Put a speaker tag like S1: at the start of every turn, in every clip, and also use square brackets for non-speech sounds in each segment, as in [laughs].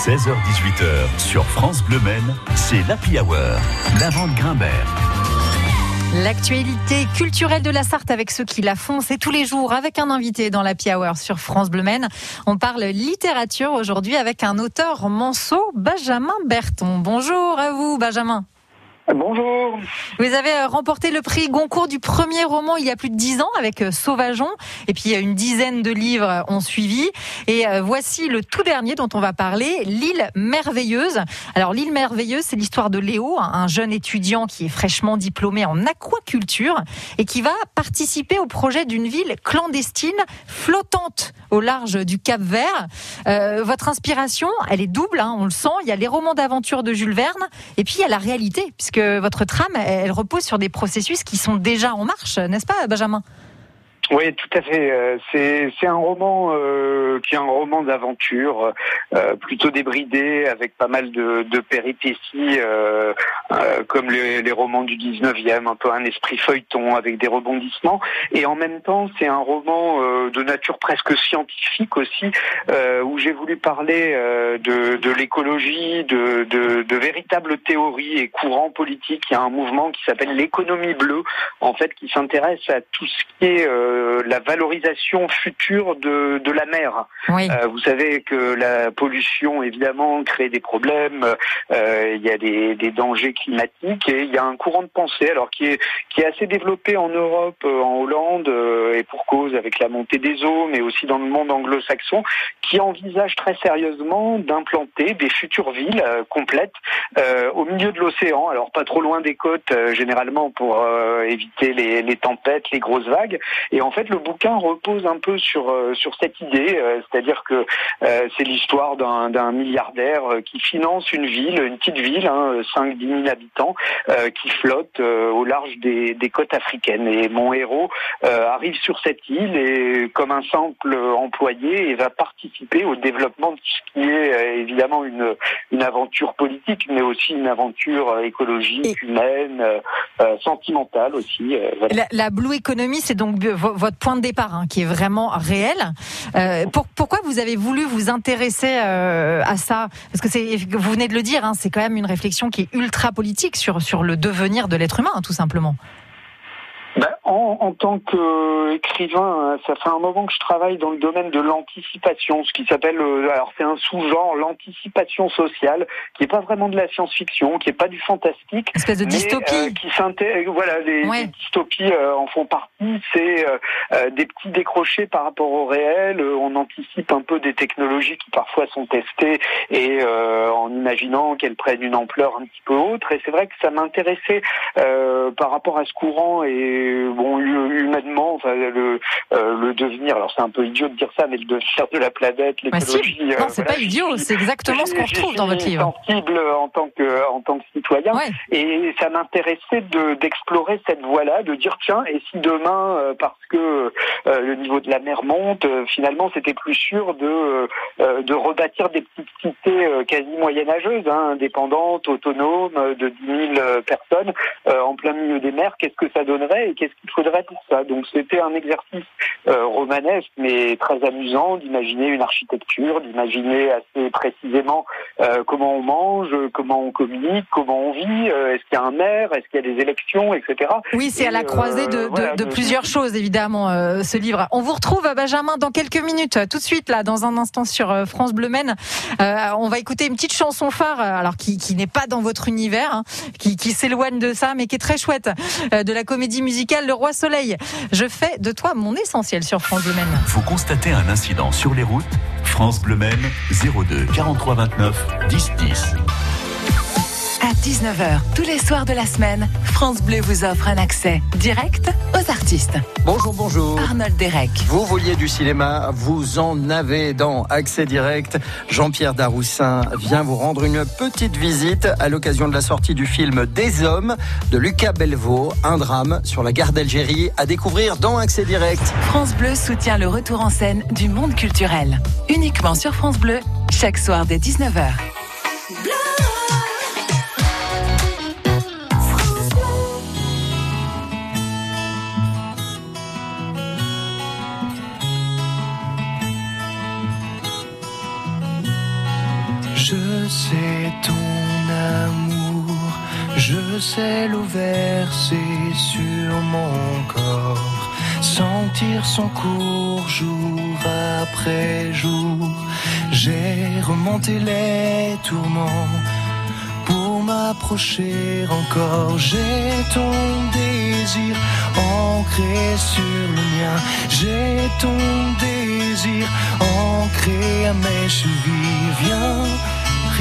S1: 16h-18h sur France Bleu Maine, c'est l'Happy Hour, la vente Grimbert.
S2: L'actualité culturelle de la Sarthe avec ceux qui la font, c'est tous les jours avec un invité dans la Hour sur France Bleu Maine. On parle littérature aujourd'hui avec un auteur manceau, Benjamin Berton. Bonjour à vous, Benjamin.
S3: Bonjour.
S2: Vous avez euh, remporté le prix Goncourt du premier roman il y a plus de dix ans avec euh, Sauvageon. Et puis une dizaine de livres ont suivi. Et euh, voici le tout dernier dont on va parler, L'île merveilleuse. Alors l'île merveilleuse, c'est l'histoire de Léo, un jeune étudiant qui est fraîchement diplômé en aquaculture et qui va participer au projet d'une ville clandestine flottante au large du Cap Vert. votre inspiration, elle est double, hein, on le sent. Il y a les romans d'aventure de Jules Verne et puis il y a la réalité, puisque votre trame, elle repose sur des processus qui sont déjà en marche, n'est-ce pas, Benjamin?
S3: Oui, tout à fait. Euh, c'est c'est un roman euh, qui est un roman d'aventure, euh, plutôt débridé, avec pas mal de, de péripéties, comme les, les, romans du 19e, un peu un esprit feuilleton avec des rebondissements. Et en même temps, c'est un roman de nature presque scientifique aussi, où j'ai voulu parler de, de l'écologie, de, de, de véritables théories et courants politiques. Il y a un mouvement qui s'appelle l'économie bleue, en fait, qui s'intéresse à tout ce qui est euh, la valorisation future de, de la mer. Euh, vous savez que la pollution, évidemment, crée des problèmes. Euh, il y a des, des, dangers climatiques et il y a un courant de pensée, alors qui est qui est assez développé en Europe, en Hollande et pour cause avec la montée des eaux, mais aussi dans le monde anglo-saxon, qui envisage très sérieusement d'implanter des futures villes complètes au milieu de l'océan. Alors pas trop loin des côtes, généralement pour éviter les, les tempêtes, les grosses vagues. Et en fait, le bouquin repose un peu sur euh, sur cette idée, euh, c'est-à-dire que euh, c'est l'histoire d'un milliardaire qui finance une ville, une petite ville, hein, 5-10 000 habitants, qui flotte au large des, des, côtes africaines. Et mon héros arrive sur cette île et comme un simple employé et va participer au développement de ce qui est évidemment une une aventure politique, mais aussi une aventure écologique, humaine, sentimentale aussi.
S2: La, la, Blue Economy, c'est donc votre point de départ, hein, qui est vraiment réel. Euh, pourquoi vous avez voulu vous intéresser euh, à ça? Parce que c'est, vous venez de le dire, hein, c'est quand même une réflexion qui est ultra politique sur sur le devenir de l'être humain, tout simplement.
S3: Ben, en, en, tant qu'écrivain, ça fait un moment que je travaille dans le domaine de l'anticipation, ce qui s'appelle, euh, alors c'est un sous-genre, l'anticipation sociale, qui est pas vraiment de la science-fiction, qui est pas du fantastique,
S2: espèce de dystopie, euh,
S3: qui s'intègre, voilà, les, dystopies euh, en font partie. C'est des petits décrochés par rapport au réel. on anticipe un peu des technologies qui parfois sont testées et en imaginant qu'elles prennent une ampleur un petit peu autre. Et c'est vrai que ça m'intéressait par rapport à ce courant et bon, humainement, enfin, le, euh, le devenir, alors c'est un peu idiot de dire ça, mais le devenir de la planète, l'écologie.
S2: non, euh, c'est pas idiot, c'est exactement ce qu'on retrouve dans votre livre.
S3: sensible en tant que, en tant que citoyen. Et ça m'intéressait d'explorer cette voie-là, de dire, tiens, et si demain, euh, parce que le niveau de la mer monte, finalement, c'était plus sûr de, de rebâtir des petites cités quasi moyenâgeuses, hein, indépendantes, autonomes, de 10 000 personnes, en plein milieu des mers, qu'est-ce que ça donnerait qu'est-ce qu'il faudrait pour ça. Donc c'était un exercice euh, romanesque, mais très amusant d'imaginer une architecture, d'imaginer assez précisément euh, comment on mange, comment on communique, comment on vit, euh, est-ce qu'il y a un maire, est-ce qu'il y a des élections, etc.
S2: Oui, c'est à la croisée de, plusieurs choses, évidemment, ce livre. On vous retrouve, Benjamin, dans quelques minutes, tout de suite, là, dans un instant sur France Bleu Maine. on va écouter une petite chanson phare, alors qui, n'est pas dans votre univers, hein, qui, qui s'éloigne de ça, mais qui est très chouette, de la comédie musicale le Roi Soleil. Je fais de toi mon essentiel sur France Bleu Maine.
S1: Vous constatez un incident sur les routes France Bleu Maine 02 43 29 10 10.
S4: À 19h, tous les soirs de la semaine, France Bleu vous offre un accès direct aux artistes.
S5: Bonjour, bonjour.
S4: Arnold Derek.
S5: Vous vouliez du cinéma, vous en avez dans Accès Direct. Jean-Pierre Daroussin vient vous rendre une petite visite à l'occasion de la sortie du film Des Hommes de Lucas Belvaux, un drame sur la gare d'Algérie à découvrir dans Accès Direct.
S4: France Bleu soutient le retour en scène du monde culturel. Uniquement sur France Bleu, chaque soir dès 19h.
S6: Je sais ton amour, je sais l'eau versée sur mon corps, sentir son cours jour après jour. J'ai remonté les tourments pour m'approcher encore. J'ai ton désir ancré sur le mien. J'ai ton désir ancré à mes chevilles. Viens,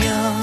S6: feel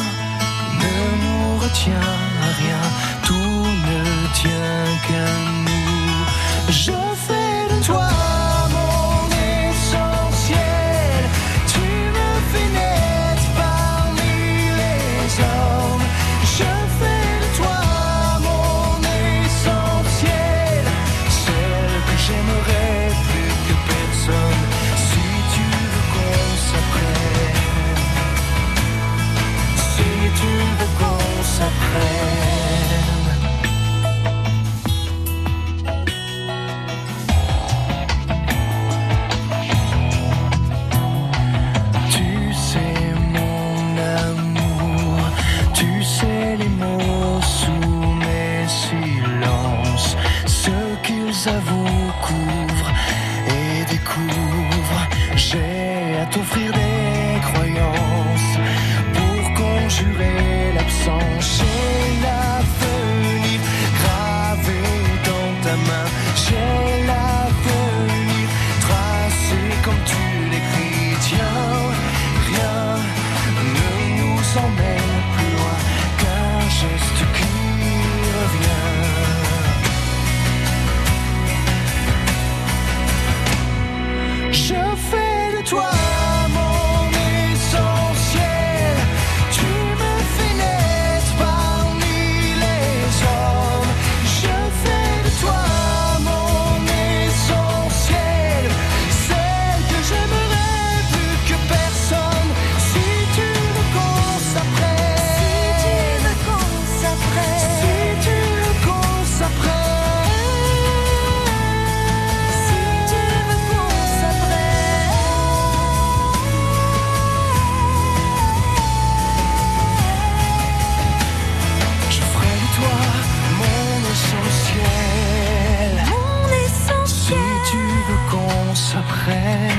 S6: qu'on s'apprenne,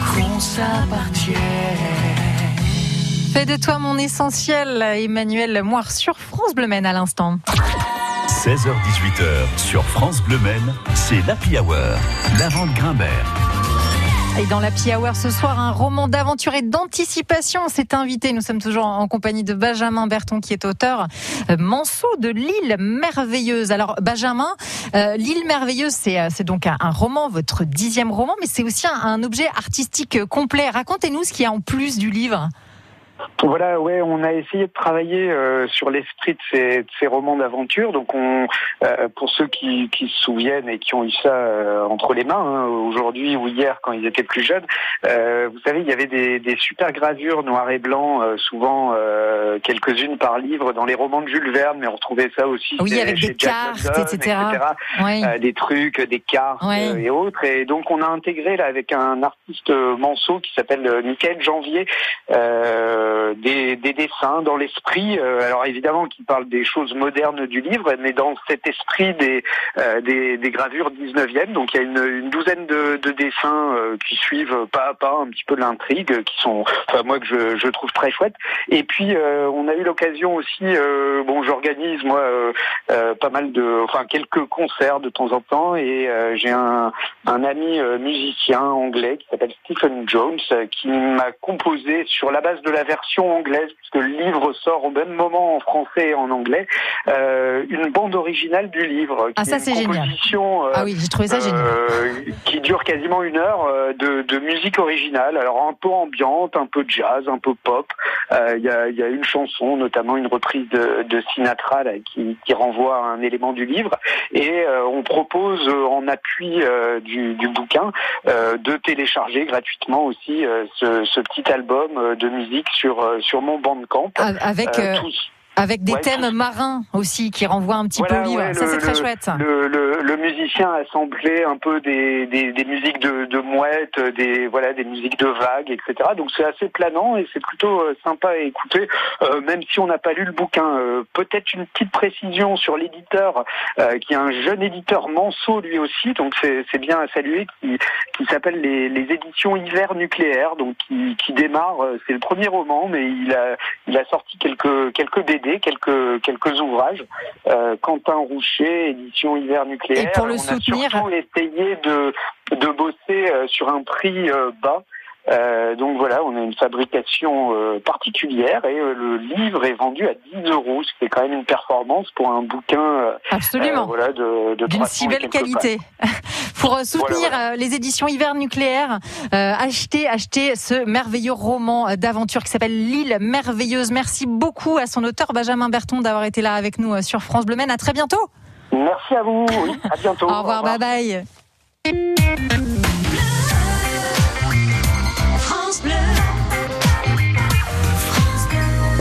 S6: qu'on s'appartienne.
S2: Fais de toi mon essentiel, Emmanuel Moire sur France Bleu Maine à l'instant.
S1: 16h-18h sur France Bleu Maine, c'est l'Happy Hour. L'avant de Grimbert.
S2: Et dans la Hour ce soir, un roman d'aventure et d'anticipation s'est invité. Nous sommes toujours en compagnie de Benjamin Berton, qui est auteur euh, de l'île merveilleuse. Alors, Benjamin, euh, l'île merveilleuse, c'est euh, donc un, roman, votre dixième roman, mais c'est aussi un, un objet artistique complet. Racontez-nous ce qu'il y a en plus du livre.
S3: Voilà, ouais, on a essayé de travailler euh, sur l'esprit de ces, de ces romans d'aventure. Donc, on, euh, pour ceux qui, qui se souviennent et qui ont eu ça euh, entre les mains, hein, aujourd'hui ou hier quand ils étaient plus jeunes, euh, vous savez, il y avait des, des super gravures noir et blanc, euh, souvent euh, quelques-unes par livre dans les romans de Jules Verne, mais on retrouvait ça aussi
S2: Oui, avec des cartes,
S3: London,
S2: etc. Oui.
S3: euh, des trucs, des cartes euh, et autres. Et donc on a intégré là avec un artiste Manceau qui s'appelle Michael Janvier euh, des, des dessins dans l'esprit. euh, alors évidemment qui parle des choses modernes du livre, mais dans cet esprit des euh, des, des gravures 19e. Donc il y a une, une douzaine de, de dessins euh, qui suivent pas à pas un petit peu l'intrigue, qui sont, enfin moi que je, je trouve très chouette. Et puis euh, on a eu l'occasion aussi, euh, bon j'organise moi euh, euh, pas mal de, enfin quelques concerts de temps en temps, et euh, j'ai un, un ami euh, musicien anglais qui s'appelle Stephen Jones euh, qui m'a composé sur la base de la version anglaise, puisque le livre sort au même moment en français et en anglais, euh, une bande originale du livre. qui
S2: Ah, ça, c'est génial.
S3: euh,
S2: Ah oui, j'ai trouvé ça génial.
S3: euh, qui dure quasiment une heure de, de musique originale. Alors un peu ambiante, un peu jazz, un peu pop. Il y, a, il y a une chanson, notamment une reprise de, de Sinatra là, qui, qui renvoie à un élément du livre. Et on propose en appui du, du bouquin de télécharger gratuitement aussi ce, ce petit album de musique sur sur mon Bandcamp.
S2: Avec,
S3: euh, tous-
S2: Avec des
S3: Ouais,
S2: thèmes marins aussi qui renvoient un petit peu au livre.
S3: ouais,
S2: ça, c'est très chouette.
S3: Le, le, le musicien a samplé un peu des, des, des musiques de, de mouettes, des voilà, des musiques de vagues, etc. Donc c'est assez planant et c'est plutôt euh, sympa à écouter, euh, même si on n'a pas lu le bouquin. Euh, Peut-être une petite précision sur l'éditeur, euh, qui est un jeune éditeur Manceau lui aussi, donc c'est bien à saluer, qui, qui s'appelle les, les éditions Hiver nucléaire, donc qui, qui démarre. C'est le premier roman, mais il a il a sorti quelques quelques BD, quelques quelques ouvrages. Euh, Quentin Roucher, édition Hiver nucléaire.
S2: Et pour le
S3: on
S2: soutenir-
S3: a surtout essayé de de bosser euh, sur un prix euh, bas. Euh, donc voilà, on a une fabrication euh, particulière et euh, le livre est vendu à 10 euros, ce qui est quand même une performance pour un bouquin euh,
S2: Absolument.
S3: euh, voilà, de, de
S2: d'une
S3: 300
S2: si belle qualité. [laughs] Pour euh, soutenir
S3: Voilà,
S2: euh, les éditions Hiver Nucléaire, euh, achetez, achetez ce merveilleux roman d'aventure qui s'appelle L'île merveilleuse. Merci beaucoup à son auteur Benjamin Berton d'avoir été là avec nous sur France Bleu Maine. À très bientôt.
S3: Merci à vous, oui, à bientôt. [laughs]
S2: Au revoir, bye bye.